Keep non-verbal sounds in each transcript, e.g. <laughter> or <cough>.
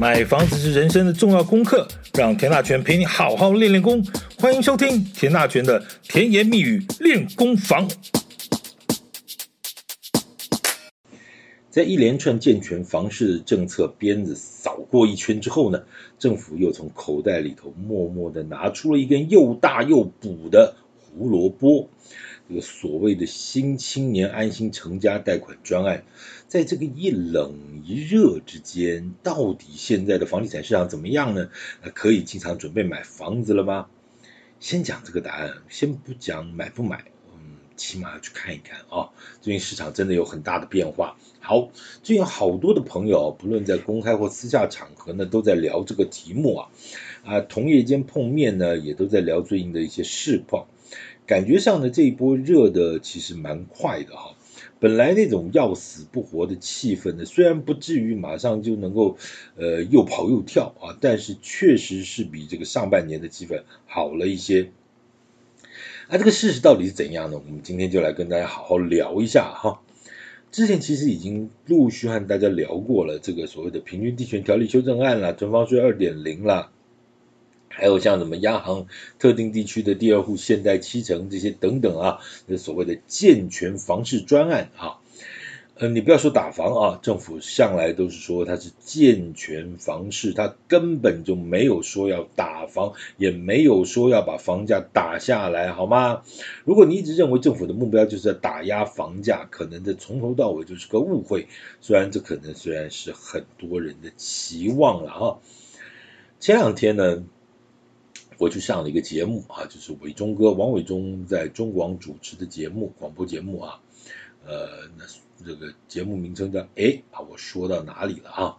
买房子是人生的重要功课，让田大权陪你好好练练功。欢迎收听田大权的甜言蜜语练功房。在一连串健全房市政策鞭子扫过一圈之后呢，政府又从口袋里头默默的拿出了一根又大又补的胡萝卜。这个所谓的新青年安心成家贷款专案，在这个一冷一热之间，到底现在的房地产市场怎么样呢？可以经常准备买房子了吗？先讲这个答案，先不讲买不买，嗯，起码要去看一看啊。最近市场真的有很大的变化。好，最近好多的朋友，不论在公开或私下场合呢，都在聊这个题目啊。啊，同业间碰面呢，也都在聊最近的一些市况。感觉上呢，这一波热的其实蛮快的哈。本来那种要死不活的气氛呢，虽然不至于马上就能够呃又跑又跳啊，但是确实是比这个上半年的气氛好了一些。啊，这个事实到底是怎样呢？我们今天就来跟大家好好聊一下哈。之前其实已经陆续和大家聊过了这个所谓的平均地权条例修正案啦，存房税二点零啦。还有像什么央行特定地区的第二户限贷七成这些等等啊，那所谓的健全房市专案啊，呃，你不要说打房啊，政府向来都是说它是健全房市，它根本就没有说要打房，也没有说要把房价打下来，好吗？如果你一直认为政府的目标就是要打压房价，可能这从头到尾就是个误会。虽然这可能虽然是很多人的期望了哈。前两天呢。我去上了一个节目啊，就是伟忠哥王伟忠在中广主持的节目，广播节目啊，呃，那这个节目名称叫哎啊，我说到哪里了啊？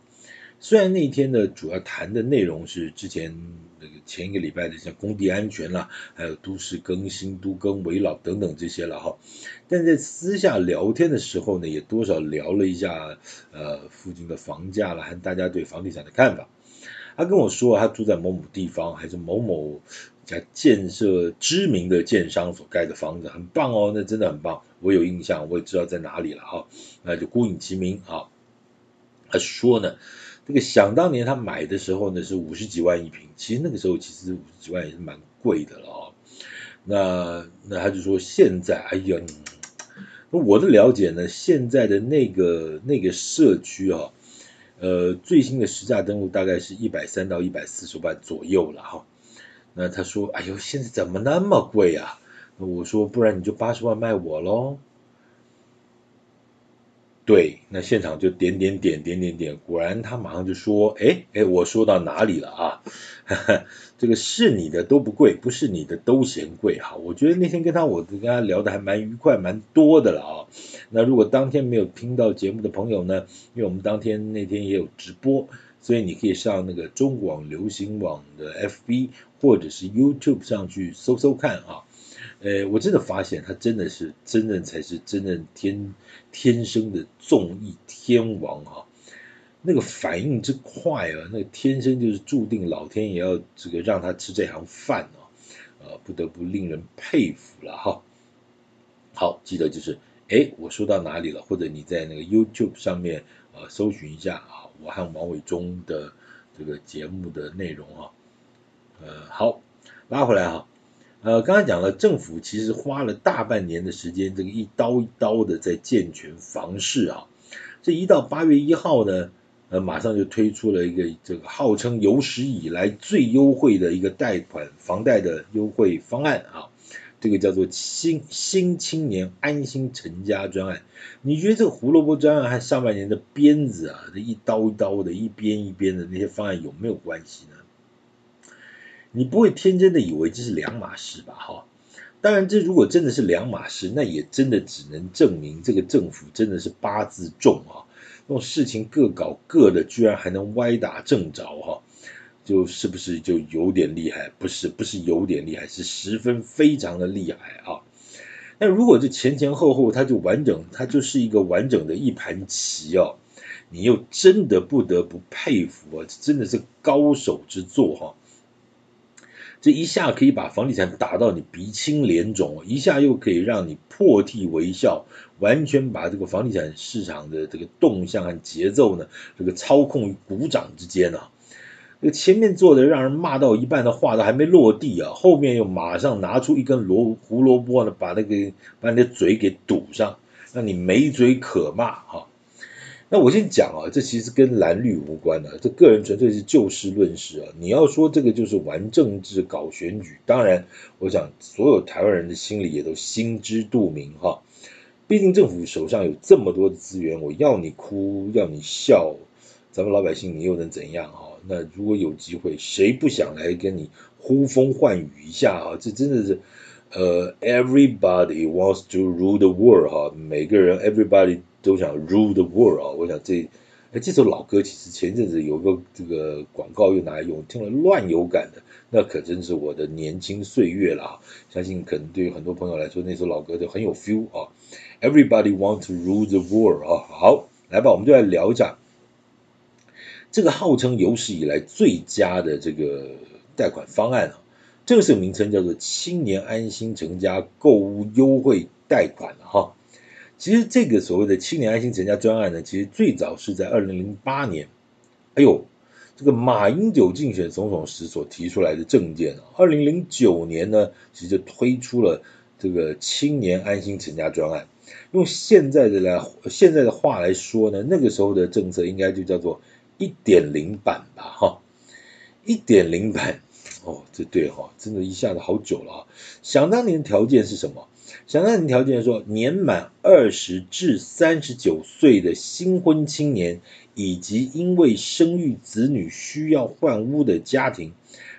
虽然那天呢，主要谈的内容是之前那个前一个礼拜的像工地安全啦，还有都市更新、都更、危老等等这些了哈，但在私下聊天的时候呢，也多少聊了一下呃附近的房价了，和大家对房地产的看法。他跟我说，他住在某某地方，还是某某家建设知名的建商所盖的房子，很棒哦，那真的很棒。我有印象，我也知道在哪里了哈，那就孤影其名啊。他说呢，这个想当年他买的时候呢是五十几万一平，其实那个时候其实五十几万也是蛮贵的了啊。那那他就说现在，哎呀，我的了解呢，现在的那个那个社区啊。呃，最新的实价登录大概是一百三到一百四十万左右了哈。那他说，哎呦，现在怎么那么贵啊？那我说，不然你就八十万卖我喽。对，那现场就点点点点点点，果然他马上就说，哎哎，我说到哪里了啊？哈哈，这个是你的都不贵，不是你的都嫌贵哈。我觉得那天跟他，我跟他聊得还蛮愉快，蛮多的了啊。那如果当天没有听到节目的朋友呢，因为我们当天那天也有直播，所以你可以上那个中广流行网的 FB 或者是 YouTube 上去搜搜看啊。呃，我真的发现他真的是真正才是真正天天生的综艺天王哈，那个反应之快啊，那个天生就是注定老天也要这个让他吃这行饭啊，呃，不得不令人佩服了哈。好，记得就是，哎，我说到哪里了？或者你在那个 YouTube 上面呃搜寻一下啊，我和王伟忠的这个节目的内容啊，呃，好，拉回来哈。呃，刚才讲了，政府其实花了大半年的时间，这个一刀一刀的在健全房市啊。这一到八月一号呢，呃，马上就推出了一个这个号称有史以来最优惠的一个贷款房贷的优惠方案啊。这个叫做新新青年安心成家专案。你觉得这个胡萝卜专案和上半年的鞭子啊，这一刀一刀的，一边一边的那些方案有没有关系呢？你不会天真的以为这是两码事吧？哈，当然，这如果真的是两码事，那也真的只能证明这个政府真的是八字重啊，那种事情各搞各的，居然还能歪打正着哈，就是不是就有点厉害？不是，不是有点厉害，是十分非常的厉害啊。那如果这前前后后它就完整，它就是一个完整的一盘棋哦，你又真的不得不佩服啊，这真的是高手之作哈。这一下可以把房地产打到你鼻青脸肿，一下又可以让你破涕为笑，完全把这个房地产市场的这个动向和节奏呢，这个操控于股掌之间啊。这个前面做的让人骂到一半的话都还没落地啊，后面又马上拿出一根萝胡萝卜呢，把那个把你的嘴给堵上，让你没嘴可骂哈。那我先讲啊，这其实跟蓝绿无关的，这个人纯粹是就事论事啊。你要说这个就是玩政治、搞选举，当然，我想所有台湾人的心里也都心知肚明哈。毕竟政府手上有这么多的资源，我要你哭，要你笑，咱们老百姓你又能怎样哈？那如果有机会，谁不想来跟你呼风唤雨一下啊？这真的是，呃，everybody wants to rule the world 哈，每个人 everybody。都想 rule the world 啊！我想这哎，这首老歌其实前阵子有个这个广告又拿来用，听了乱有感的，那可真是我的年轻岁月了！相信可能对于很多朋友来说，那首老歌就很有 feel 啊。Everybody want to rule the world 啊！好，来吧，我们就来聊一下这个号称有史以来最佳的这个贷款方案啊，正式名称叫做青年安心成家购物优惠贷款哈。其实这个所谓的青年安心成家专案呢，其实最早是在二零零八年，哎呦，这个马英九竞选总统时所提出来的政见啊。二零零九年呢，其实就推出了这个青年安心成家专案。用现在的来现在的话来说呢，那个时候的政策应该就叫做一点零版吧，哈，一点零版哦，这对哈，真的一下子好久了啊。想当年条件是什么？想当年条件说，年满二十至三十九岁的新婚青年，以及因为生育子女需要换屋的家庭，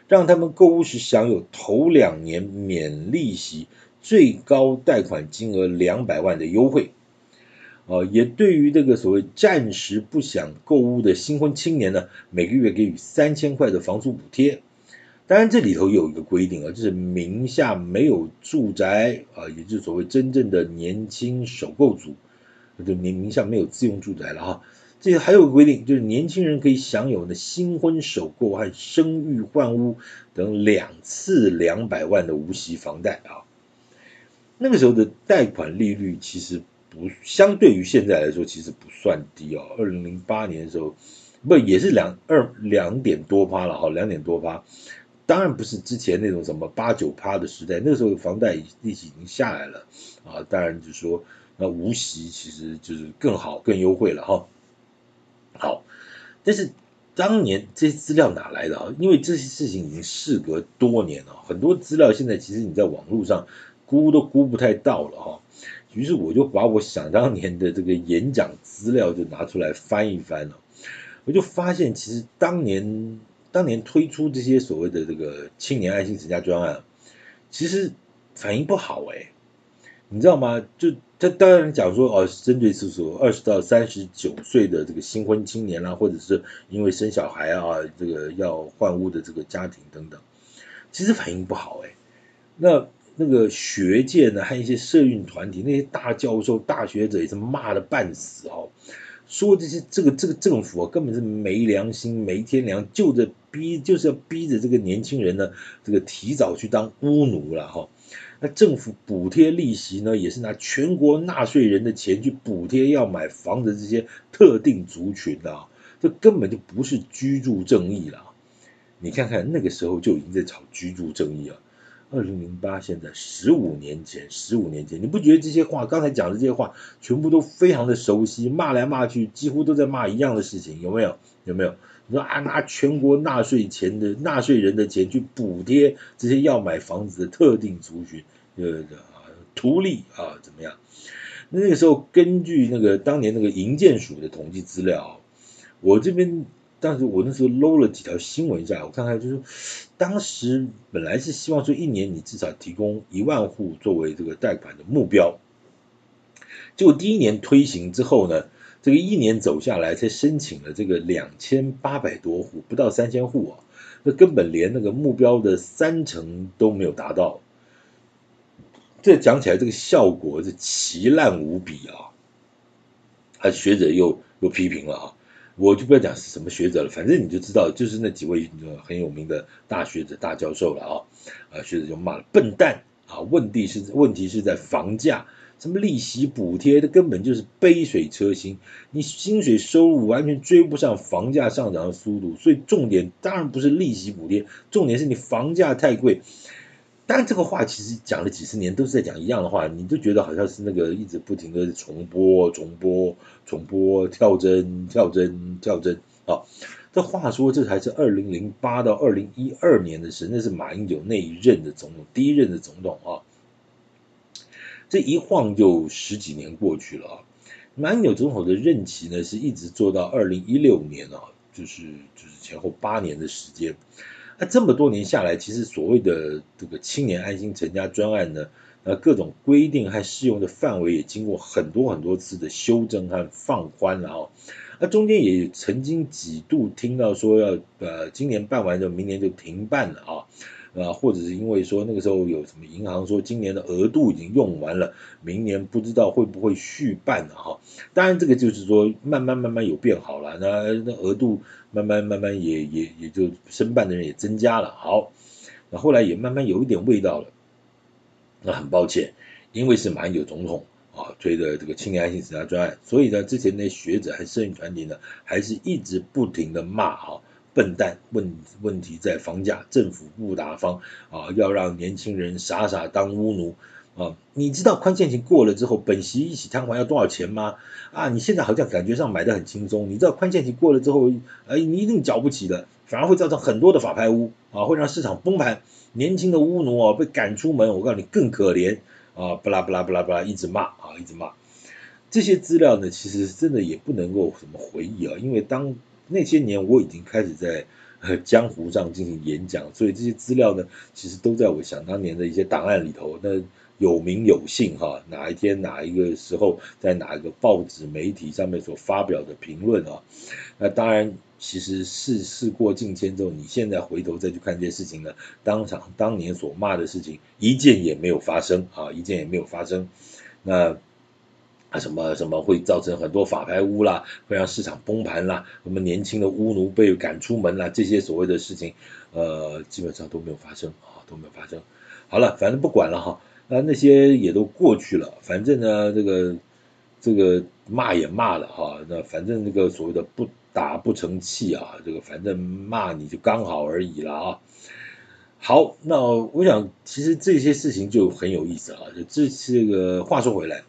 让他们购物时享有头两年免利息、最高贷款金额两百万的优惠。呃，也对于这个所谓暂时不想购物的新婚青年呢，每个月给予三千块的房租补贴。当然，这里头有一个规定啊，就是名下没有住宅啊，也就是所谓真正的年轻首购族，就名名下没有自用住宅了哈。这还有个规定，就是年轻人可以享有呢新婚首购和生育换屋等两次两百万的无息房贷啊。那个时候的贷款利率其实不相对于现在来说，其实不算低哦。二零零八年的时候，不也是两二两点多趴了哈，两点多趴。当然不是之前那种什么八九趴的时代，那个时候房贷利息已经下来了啊。当然就说，那无息其实就是更好、更优惠了哈。好，但是当年这些资料哪来的啊？因为这些事情已经事隔多年了，很多资料现在其实你在网络上估都估不太到了哈。于是我就把我想当年的这个演讲资料就拿出来翻一翻了，我就发现其实当年。当年推出这些所谓的这个青年爱心成家专案，其实反应不好哎，你知道吗？就他当然讲说哦，针对是说二十到三十九岁的这个新婚青年啦，或者是因为生小孩啊，这个要换屋的这个家庭等等，其实反应不好哎。那那个学界呢，还有一些社运团体，那些大教授、大学者也是骂的半死哦。说这些这个这个政府啊，根本是没良心、没天良，就着逼就是要逼着这个年轻人呢，这个提早去当屋奴了哈。那政府补贴利息呢，也是拿全国纳税人的钱去补贴要买房的这些特定族群的，这根本就不是居住正义了。你看看那个时候就已经在吵居住正义了。二零零八，现在十五年前，十五年前，你不觉得这些话，刚才讲的这些话，全部都非常的熟悉，骂来骂去，几乎都在骂一样的事情，有没有？有没有？你说啊，拿全国纳税钱的纳税人的钱去补贴这些要买房子的特定族群，呃，图利啊，怎么样？那个时候，根据那个当年那个营建署的统计资料，我这边。但是我那时候搂了几条新闻下来，我看看就是，当时本来是希望说一年你至少提供一万户作为这个贷款的目标，结果第一年推行之后呢，这个一年走下来才申请了这个两千八百多户，不到三千户啊，那根本连那个目标的三成都没有达到，这讲起来这个效果是奇烂无比啊，啊学者又又批评了啊。我就不要讲是什么学者了，反正你就知道，就是那几位很有名的大学者、大教授了啊，啊，学者就骂了笨蛋啊，问题是问题是在房价，什么利息补贴，它根本就是杯水车薪，你薪水收入完全追不上房价上涨的速度，所以重点当然不是利息补贴，重点是你房价太贵。当然，这个话其实讲了几十年，都是在讲一样的话，你就觉得好像是那个一直不停的重播、重播、重播、跳针、跳针、跳针啊。这话说，这才是二零零八到二零一二年的事，那是马英九那一任的总统，第一任的总统啊。这一晃就十几年过去了啊。马英九总统的任期呢，是一直做到二零一六年啊，就是就是前后八年的时间。那这么多年下来，其实所谓的这个青年安心成家专案呢，那各种规定和适用的范围也经过很多很多次的修正和放宽了啊。那中间也曾经几度听到说要呃今年办完就明年就停办了啊。啊，或者是因为说那个时候有什么银行说今年的额度已经用完了，明年不知道会不会续办了哈。当然这个就是说慢慢慢慢有变好了，那那额度慢慢慢慢也也也就申办的人也增加了。好，那后来也慢慢有一点味道了。那很抱歉，因为是马英九总统啊推的这个青年安心成家专案，所以呢之前那学者和摄影团体呢还是一直不停的骂哈。笨蛋，问问题在房价，政府不打方啊，要让年轻人傻傻当屋奴啊！你知道宽限期过了之后，本息一起摊还要多少钱吗？啊，你现在好像感觉上买的很轻松，你知道宽限期过了之后，哎，你一定缴不起的，反而会造成很多的法拍屋啊，会让市场崩盘，年轻的屋奴啊被赶出门，我告诉你更可怜啊！不啦不啦不啦不啦，一直骂啊，一直骂。这些资料呢，其实真的也不能够什么回忆啊，因为当。那些年我已经开始在 <laughs> 江湖上进行演讲，所以这些资料呢，其实都在我想当年的一些档案里头。那有名有姓哈，哪一天哪一个时候在哪一个报纸媒体上面所发表的评论啊？那当然，其实事事过境迁之后，你现在回头再去看这些事情呢，当场当年所骂的事情一件也没有发生啊，一件也没有发生。那。啊，什么什么会造成很多法拍屋啦，会让市场崩盘啦，什么年轻的屋奴被赶出门啦，这些所谓的事情，呃，基本上都没有发生啊，都没有发生。好了，反正不管了哈，那那些也都过去了，反正呢，这个这个骂也骂了哈，那反正这个所谓的不打不成器啊，这个反正骂你就刚好而已了啊。好，那我想其实这些事情就很有意思啊，这这个话说回来。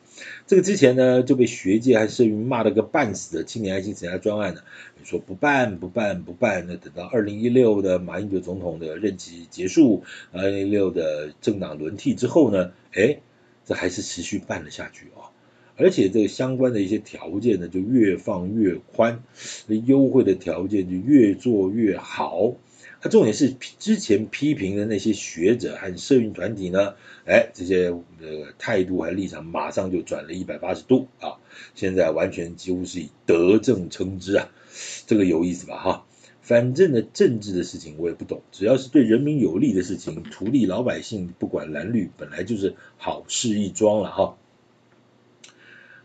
这个之前呢就被学界和社运骂了个半死的青年爱心成家专案呢，你说不办不办不办，那等到二零一六的马英九总统的任期结束，二零一六的政党轮替之后呢，哎，这还是持续办了下去啊，而且这个相关的一些条件呢就越放越宽，那优惠的条件就越做越好。他重点是之前批评的那些学者和社运团体呢，哎，这些呃态度和立场马上就转了一百八十度啊！现在完全几乎是以德政称之啊，这个有意思吧哈？反正呢，政治的事情我也不懂，只要是对人民有利的事情，图利老百姓，不管蓝绿，本来就是好事一桩了哈。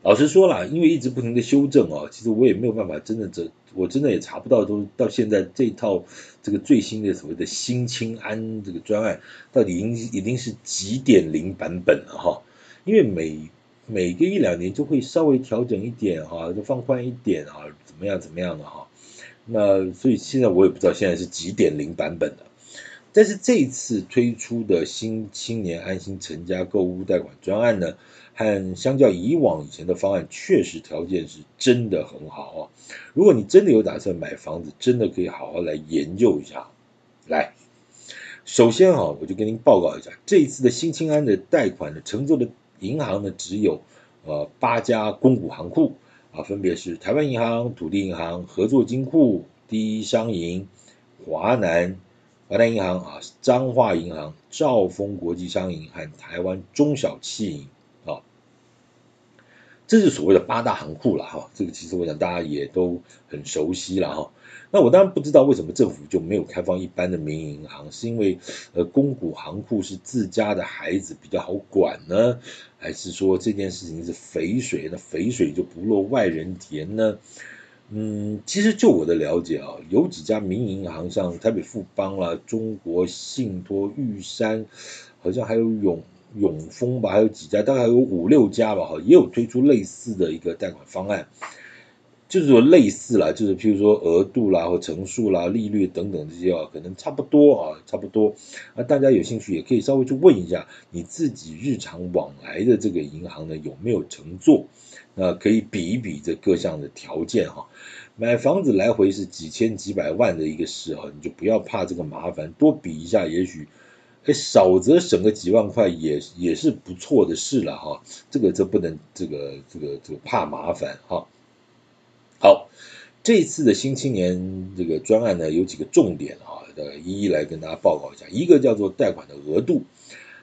老实说了，因为一直不停的修正哦，其实我也没有办法真的这。我真的也查不到，都到现在这套这个最新的所谓的新青安这个专案，到底已经已经是几点零版本了哈？因为每每个一两年就会稍微调整一点哈，就放宽一点啊，怎么样怎么样的哈？那所以现在我也不知道现在是几点零版本的，但是这一次推出的新青年安心成家购物贷款专案呢，和相较以往以前的方案，确实条件是真的很好啊！如果你真的有打算买房子，真的可以好好来研究一下。来，首先啊，我就跟您报告一下，这一次的新青安的贷款的乘坐的银行呢，只有呃八家公股行库啊，分别是台湾银行、土地银行、合作金库、第一商银、华南、华南银行啊、彰化银行、兆丰国际商银和台湾中小企银。这是所谓的八大行库了哈，这个其实我想大家也都很熟悉了哈。那我当然不知道为什么政府就没有开放一般的民营银行，是因为呃公股行库是自家的孩子比较好管呢，还是说这件事情是肥水，那肥水就不落外人田呢？嗯，其实就我的了解啊，有几家民营银行，像台北富邦啦、中国信托、玉山，好像还有永永丰吧，还有几家，大概有五六家吧，哈，也有推出类似的一个贷款方案。就是说类似啦，就是譬如说额度啦或成数啦、利率等等这些啊，可能差不多啊，差不多。啊，大家有兴趣也可以稍微去问一下你自己日常往来的这个银行呢有没有承做，那可以比一比这各项的条件哈。买房子来回是几千几百万的一个事哈，你就不要怕这个麻烦，多比一下，也许哎少则省个几万块也也是不错的事了哈。这个这不能这个这个这个怕麻烦哈。好，这次的新青年这个专案呢，有几个重点啊，呃，一一来跟大家报告一下。一个叫做贷款的额度，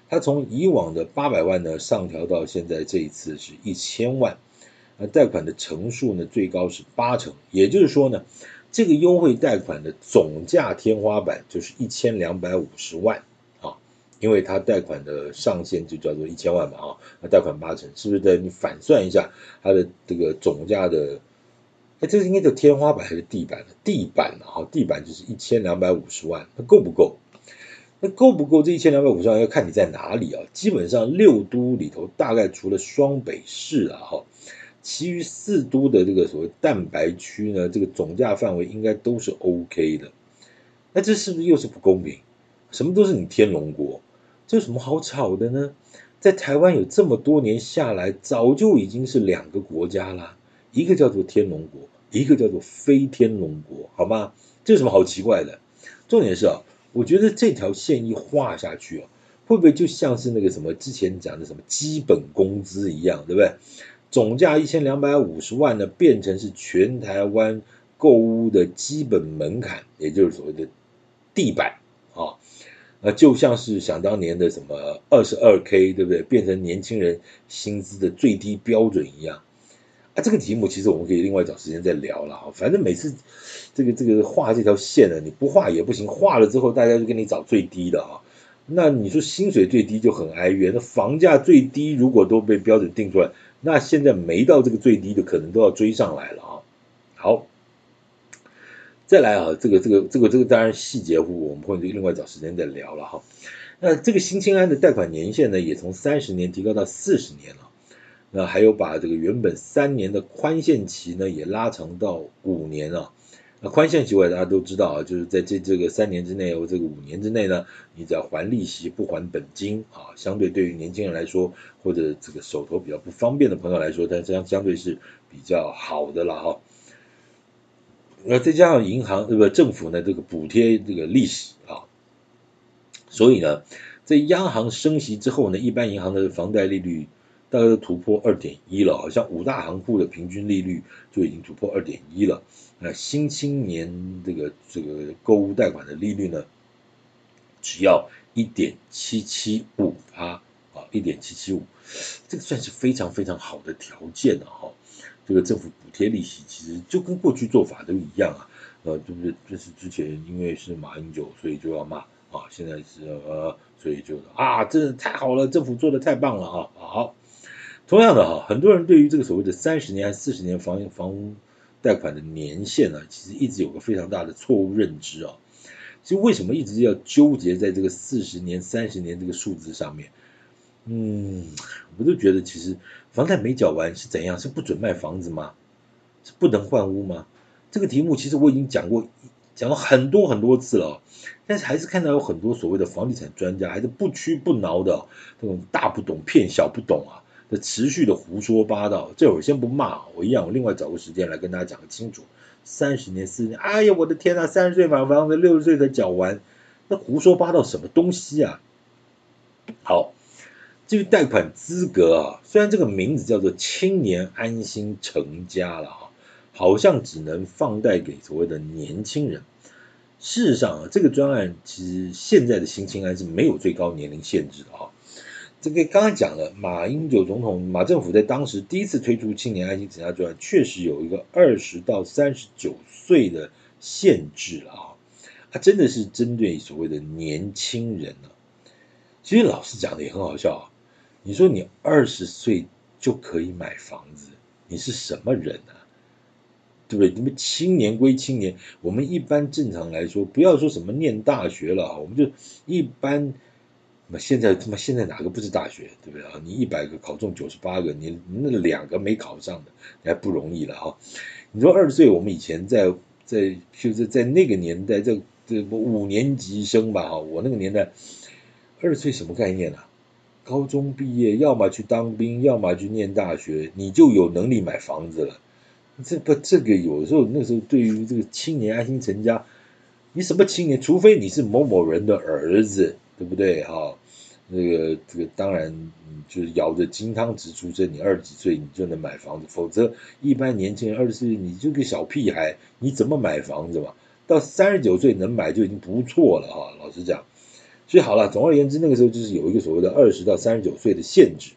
它从以往的八百万呢上调到现在这一次是一千万。那贷款的成数呢，最高是八成，也就是说呢，这个优惠贷款的总价天花板就是一千两百五十万，因为它贷款的上限就叫做一千万嘛啊，那贷款八成是不是的？你反算一下它的这个总价的。哎，这是应该叫天花板还是地板？地板啊，地板就是一千两百五十万，那够不够？那够不够？这一千两百五十万要看你在哪里啊。基本上六都里头，大概除了双北市啊，哈，其余四都的这个所谓蛋白区呢，这个总价范围应该都是 OK 的。那这是不是又是不公平？什么都是你天龙国，这有什么好吵的呢？在台湾有这么多年下来，早就已经是两个国家了，一个叫做天龙国。一个叫做非天龙国，好吗？这有什么好奇怪的？重点是啊，我觉得这条线一画下去啊，会不会就像是那个什么之前讲的什么基本工资一样，对不对？总价一千两百五十万呢，变成是全台湾购物的基本门槛，也就是所谓的地板，啊就像是想当年的什么二十二 K，对不对？变成年轻人薪资的最低标准一样。啊，这个题目其实我们可以另外找时间再聊了哈。反正每次这个这个画这条线呢，你不画也不行，画了之后大家就给你找最低的啊。那你说薪水最低就很哀怨，那房价最低如果都被标准定出来，那现在没到这个最低的可能都要追上来了啊。好，再来啊，这个这个这个这个当然细节户我们会另外找时间再聊了哈。那这个新青安的贷款年限呢，也从三十年提高到四十年了。那还有把这个原本三年的宽限期呢，也拉长到五年啊。那宽限期，我大家都知道啊，就是在这这个三年之内或这个五年之内呢，你只要还利息不还本金啊，相对对于年轻人来说，或者这个手头比较不方便的朋友来说，它相相对是比较好的了哈。那再加上银行对不对？政府呢这个补贴这个利息啊，所以呢，在央行升息之后呢，一般银行的房贷利率。大概都突破二点一了，好像五大行库的平均利率就已经突破二点一了。那新青年这个这个购物贷款的利率呢，只要一点七七五趴啊，一点七七五，这个算是非常非常好的条件了哈。这个政府补贴利息其实就跟过去做法都一样啊，呃，对不对？这是之前因为是马英九，所以就要骂啊，现在是呃，所以就啊，真的太好了，政府做的太棒了啊，好。同样的哈，很多人对于这个所谓的三十年还是四十年房房屋贷款的年限呢，其实一直有个非常大的错误认知啊。其实为什么一直要纠结在这个四十年、三十年这个数字上面？嗯，我就觉得其实房贷没缴完是怎样？是不准卖房子吗？是不能换屋吗？这个题目其实我已经讲过，讲了很多很多次了，但是还是看到有很多所谓的房地产专家还是不屈不挠的这种大不懂骗小不懂啊。持续的胡说八道，这会儿先不骂我一样，我另外找个时间来跟大家讲个清楚。三十年、四十年，哎呀，我的天呐，三十岁买房子，六十岁才缴完，那胡说八道什么东西啊？好，至于贷款资格啊，虽然这个名字叫做青年安心成家了哈，好像只能放贷给所谓的年轻人。事实上啊，这个专案其实现在的新青安是没有最高年龄限制的哈。这个刚才讲了，马英九总统、马政府在当时第一次推出青年安心成家专案，确实有一个二十到三十九岁的限制了啊，它真的是针对所谓的年轻人呢。其实老师讲的也很好笑啊，你说你二十岁就可以买房子，你是什么人啊？对不对？你们青年归青年，我们一般正常来说，不要说什么念大学了，我们就一般。那现在他妈现在哪个不是大学，对不对啊？你一百个考中九十八个，你那两个没考上的，还不容易了哈。你说二十岁，我们以前在在就是在那个年代，这这五年级生吧哈，我那个年代二十岁什么概念啊？高中毕业，要么去当兵，要么去念大学，你就有能力买房子了。这不这个有时候那时候对于这个青年安心成家，你什么青年？除非你是某某人的儿子。对不对哈？那个这个当然，就是咬着金汤匙出生，你二十几岁你就能买房子，否则一般年轻人二十岁你就个小屁孩，你怎么买房子嘛？到三十九岁能买就已经不错了哈。老实讲，所以好了，总而言之，那个时候就是有一个所谓的二十到三十九岁的限制。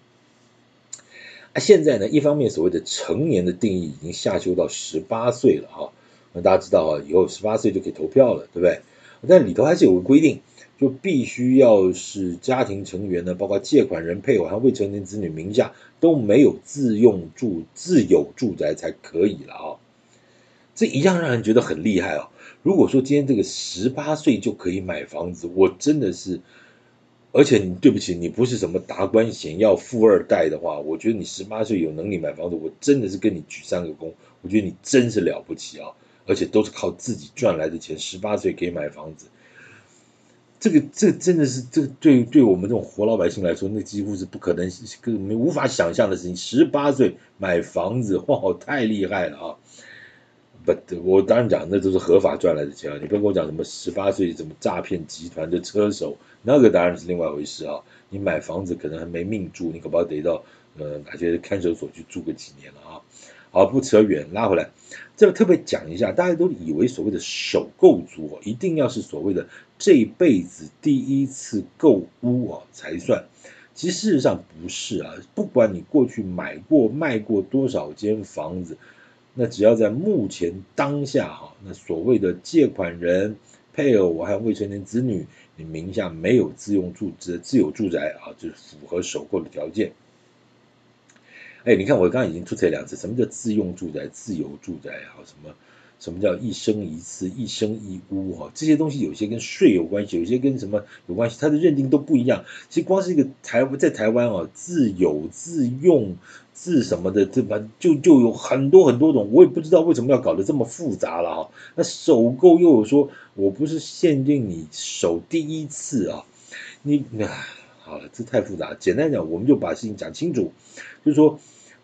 啊，现在呢，一方面所谓的成年的定义已经下修到十八岁了哈。那大家知道啊，以后十八岁就可以投票了，对不对？但里头还是有个规定。就必须要是家庭成员呢，包括借款人、配偶和未成年子女名下都没有自用住自有住宅才可以了啊、这一样让人觉得很厉害哦。如果说今天这个十八岁就可以买房子，我真的是，而且你对不起，你不是什么达官显要富二代的话，我觉得你十八岁有能力买房子，我真的是跟你举三个躬。我觉得你真是了不起啊！而且都是靠自己赚来的钱，十八岁可以买房子。这个这真的是这对对我们这种活老百姓来说，那几乎是不可能、根本无法想象的事情。十八岁买房子，哇，太厉害了啊！不，我当然讲那都是合法赚来的钱啊！你不要跟我讲什么十八岁什么诈骗集团的车手，那个当然是另外一回事啊！你买房子可能还没命住，你可不要得到呃哪些看守所去住个几年了啊！好，不扯远，拉回来。这个特别讲一下，大家都以为所谓的首购族哦，一定要是所谓的这辈子第一次购屋啊才算。其实事实上不是啊，不管你过去买过卖过多少间房子，那只要在目前当下哈，那所谓的借款人、配偶还有未成年子女，你名下没有自用住自自有住宅啊，就是符合首购的条件。哎，你看我刚刚已经出这两次，什么叫自用住宅、自有住宅啊？什么什么叫一生一次、一生一屋？哈，这些东西有些跟税有关系，有些跟什么有关系，它的认定都不一样。其实光是一个台在台湾啊，自有、自用、自什么的，这把就就有很多很多种，我也不知道为什么要搞得这么复杂了哈。那首购又有说，我不是限定你首第一次啊，你那好了，这太复杂。简单讲，我们就把事情讲清楚，就是说。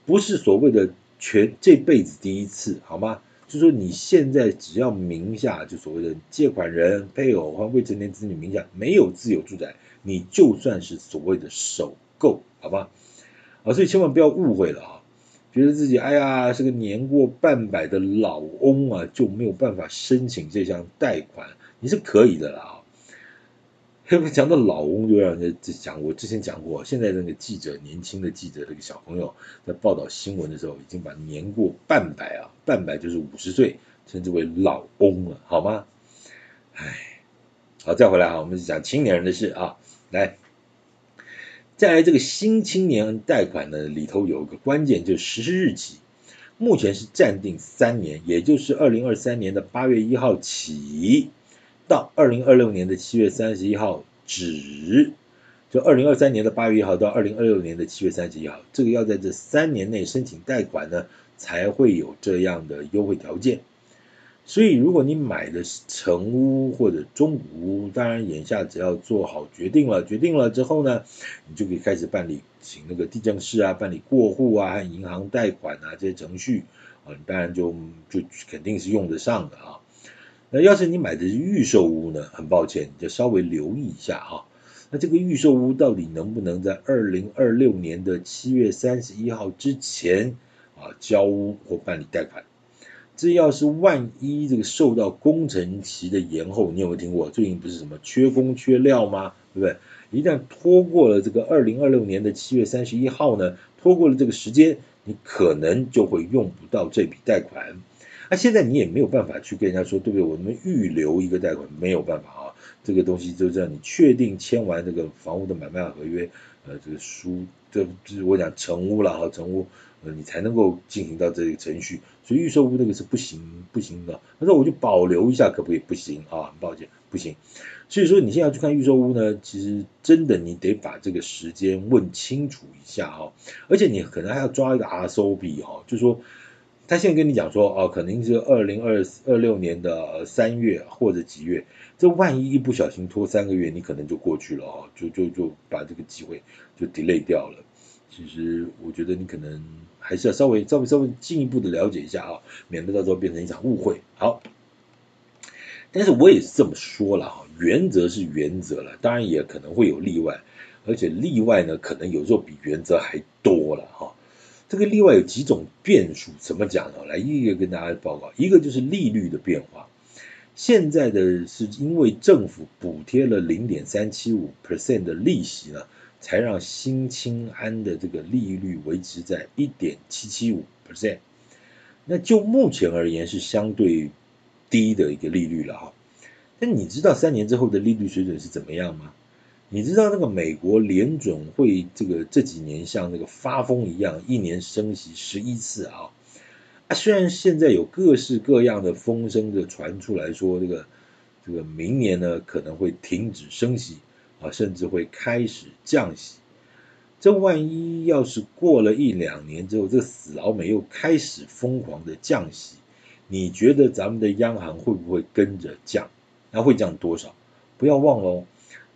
不是所谓的全这辈子第一次，好吗？就说你现在只要名下就所谓的借款人、配偶或未成年子女名下没有自有住宅，你就算是所谓的首购，好吧？啊，所以千万不要误会了啊，觉得自己哎呀是个年过半百的老翁啊，就没有办法申请这项贷款，你是可以的啦。讲到老翁，就让人家讲。我之前讲过，现在那个记者，年轻的记者，那个小朋友在报道新闻的时候，已经把年过半百啊，半百就是五十岁，称之为老翁了，好吗？唉，好，再回来啊，我们讲青年人的事啊。来，再来这个新青年贷款呢，里头有一个关键，就是实施日期，目前是暂定三年，也就是二零二三年的八月一号起。到二零二六年的七月三十一号止，就二零二三年的八月一号到二零二六年的七月三十一号，这个要在这三年内申请贷款呢，才会有这样的优惠条件。所以，如果你买的是成屋或者中古屋，当然眼下只要做好决定了，决定了之后呢，你就可以开始办理，请那个地政室啊办理过户啊和银行贷款啊这些程序啊，你当然就就肯定是用得上的啊。那要是你买的是预售屋呢？很抱歉，你就稍微留意一下哈。那这个预售屋到底能不能在二零二六年的七月三十一号之前啊交屋或办理贷款？这要是万一这个受到工程期的延后，你有没有听过？最近不是什么缺工缺料吗？对不对？一旦拖过了这个二零二六年的七月三十一号呢，拖过了这个时间，你可能就会用不到这笔贷款。那、啊、现在你也没有办法去跟人家说，对不对？我们预留一个贷款，没有办法啊。这个东西就这样你确定签完这个房屋的买卖合约，呃，这个书这就是我讲成屋了哈，成屋呃你才能够进行到这个程序，所以预售屋那个是不行不行的。他说我就保留一下可不可以？不行啊，很抱歉不行。所以说你现在要去看预售屋呢，其实真的你得把这个时间问清楚一下哈，而且你可能还要抓一个 RSOB 哈，就是说。他现在跟你讲说，哦，可能是二零二二六年的三月或者几月，这万一一不小心拖三个月，你可能就过去了哦，就就就把这个机会就 delay 掉了。其实我觉得你可能还是要稍微稍微稍微进一步的了解一下啊，免得到时候变成一场误会。好，但是我也是这么说了哈，原则是原则了，当然也可能会有例外，而且例外呢，可能有时候比原则还多了哈。这个例外有几种变数，怎么讲呢？来一个一跟大家报告。一个就是利率的变化，现在的是因为政府补贴了零点三七五 percent 的利息呢，才让新青安的这个利率维持在一点七七五 percent。那就目前而言是相对低的一个利率了哈。那你知道三年之后的利率水准是怎么样吗？你知道那个美国联准会这个这几年像那个发疯一样，一年升息十一次啊！啊，虽然现在有各式各样的风声的传出来说，这个这个明年呢可能会停止升息啊，甚至会开始降息。这万一要是过了一两年之后，这死老美又开始疯狂的降息，你觉得咱们的央行会不会跟着降？那会降多少？不要忘了哦。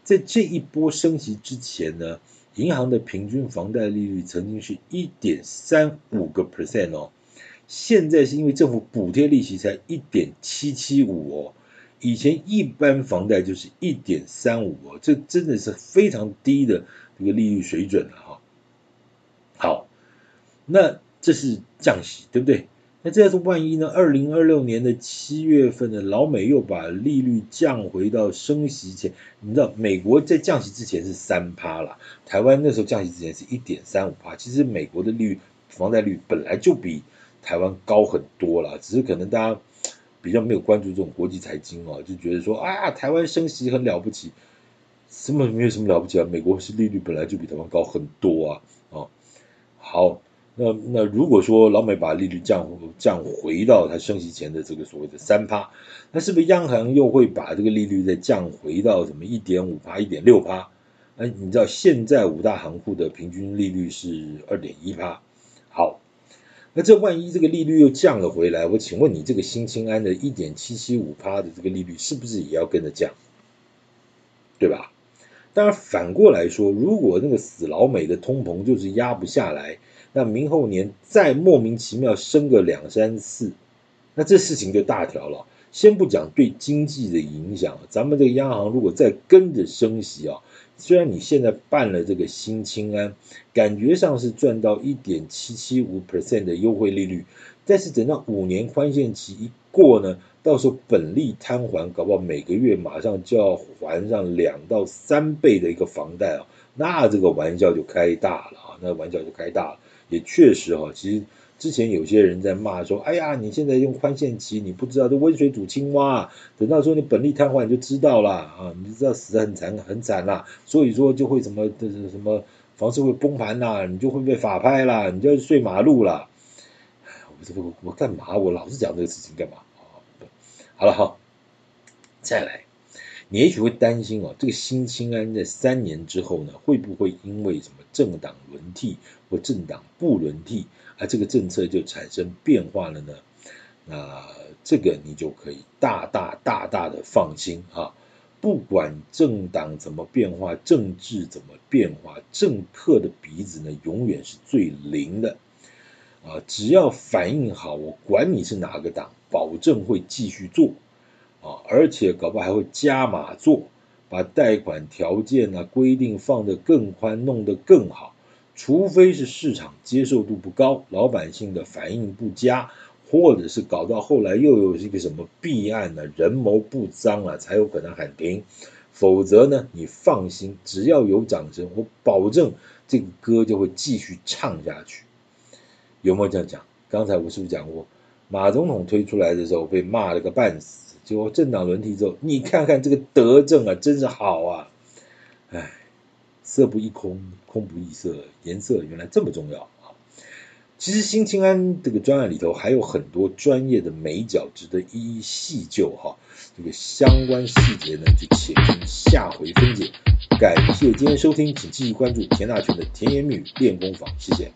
在这一波升息之前呢，银行的平均房贷利率曾经是一点三五个 percent 哦，现在是因为政府补贴利息才一点七七五哦，以前一般房贷就是一点三五哦，这真的是非常低的这个利率水准了哈。好，那这是降息，对不对？那这要是万一呢？二零二六年的七月份呢，老美又把利率降回到升息前。你知道，美国在降息之前是三趴了，台湾那时候降息之前是一点三五趴。其实美国的利率房贷率本来就比台湾高很多了，只是可能大家比较没有关注这种国际财经哦，就觉得说啊，台湾升息很了不起，什么没有什么了不起啊？美国是利率本来就比台湾高很多啊，哦，好。那那如果说老美把利率降降回到它升息前的这个所谓的三趴，那是不是央行又会把这个利率再降回到什么一点五趴、一点六趴？哎，你知道现在五大行库的平均利率是二点一趴。好，那这万一这个利率又降了回来，我请问你这个新青安的一点七七五趴的这个利率是不是也要跟着降？对吧？当然反过来说，如果那个死老美的通膨就是压不下来。那明后年再莫名其妙升个两三次，那这事情就大条了。先不讲对经济的影响，咱们这个央行如果再跟着升息啊，虽然你现在办了这个新青安，感觉上是赚到一点七七五 percent 的优惠利率，但是等到五年宽限期一过呢，到时候本利摊还，搞不好每个月马上就要还上两到三倍的一个房贷啊，那这个玩笑就开大了啊，那玩笑就开大了。也确实哈，其实之前有些人在骂说，哎呀，你现在用宽限期，你不知道这温水煮青蛙，等到说你本利瘫痪你就知道了啊，你就知道死得很惨很惨啦，所以说就会什么这是什么房市会崩盘啦，你就会被法拍啦，你就要睡马路啦。我我我干嘛？我老是讲这个事情干嘛？好了哈，再来。你也许会担心哦，这个新青安在三年之后呢，会不会因为什么政党轮替或政党不轮替，而这个政策就产生变化了呢？那这个你就可以大大大大的放心啊！不管政党怎么变化，政治怎么变化，政客的鼻子呢，永远是最灵的啊！只要反应好，我管你是哪个党，保证会继续做。啊，而且搞不好还会加码做，把贷款条件呢规定放得更宽，弄得更好。除非是市场接受度不高，老百姓的反应不佳，或者是搞到后来又有一个什么弊案呢，人谋不臧啊，才有可能喊停。否则呢，你放心，只要有掌声，我保证这个歌就会继续唱下去。有没有这样讲？刚才我是不是讲过，马总统推出来的时候被骂了个半死？结果政党轮替之后，你看看这个德政啊，真是好啊！哎，色不异空，空不异色，颜色原来这么重要啊！其实新青安这个专案里头还有很多专业的美角值得一一细究哈。这个相关细节呢，就且听下回分解。感谢今天收听，请继续关注田大权的甜言蜜语练功房，谢谢。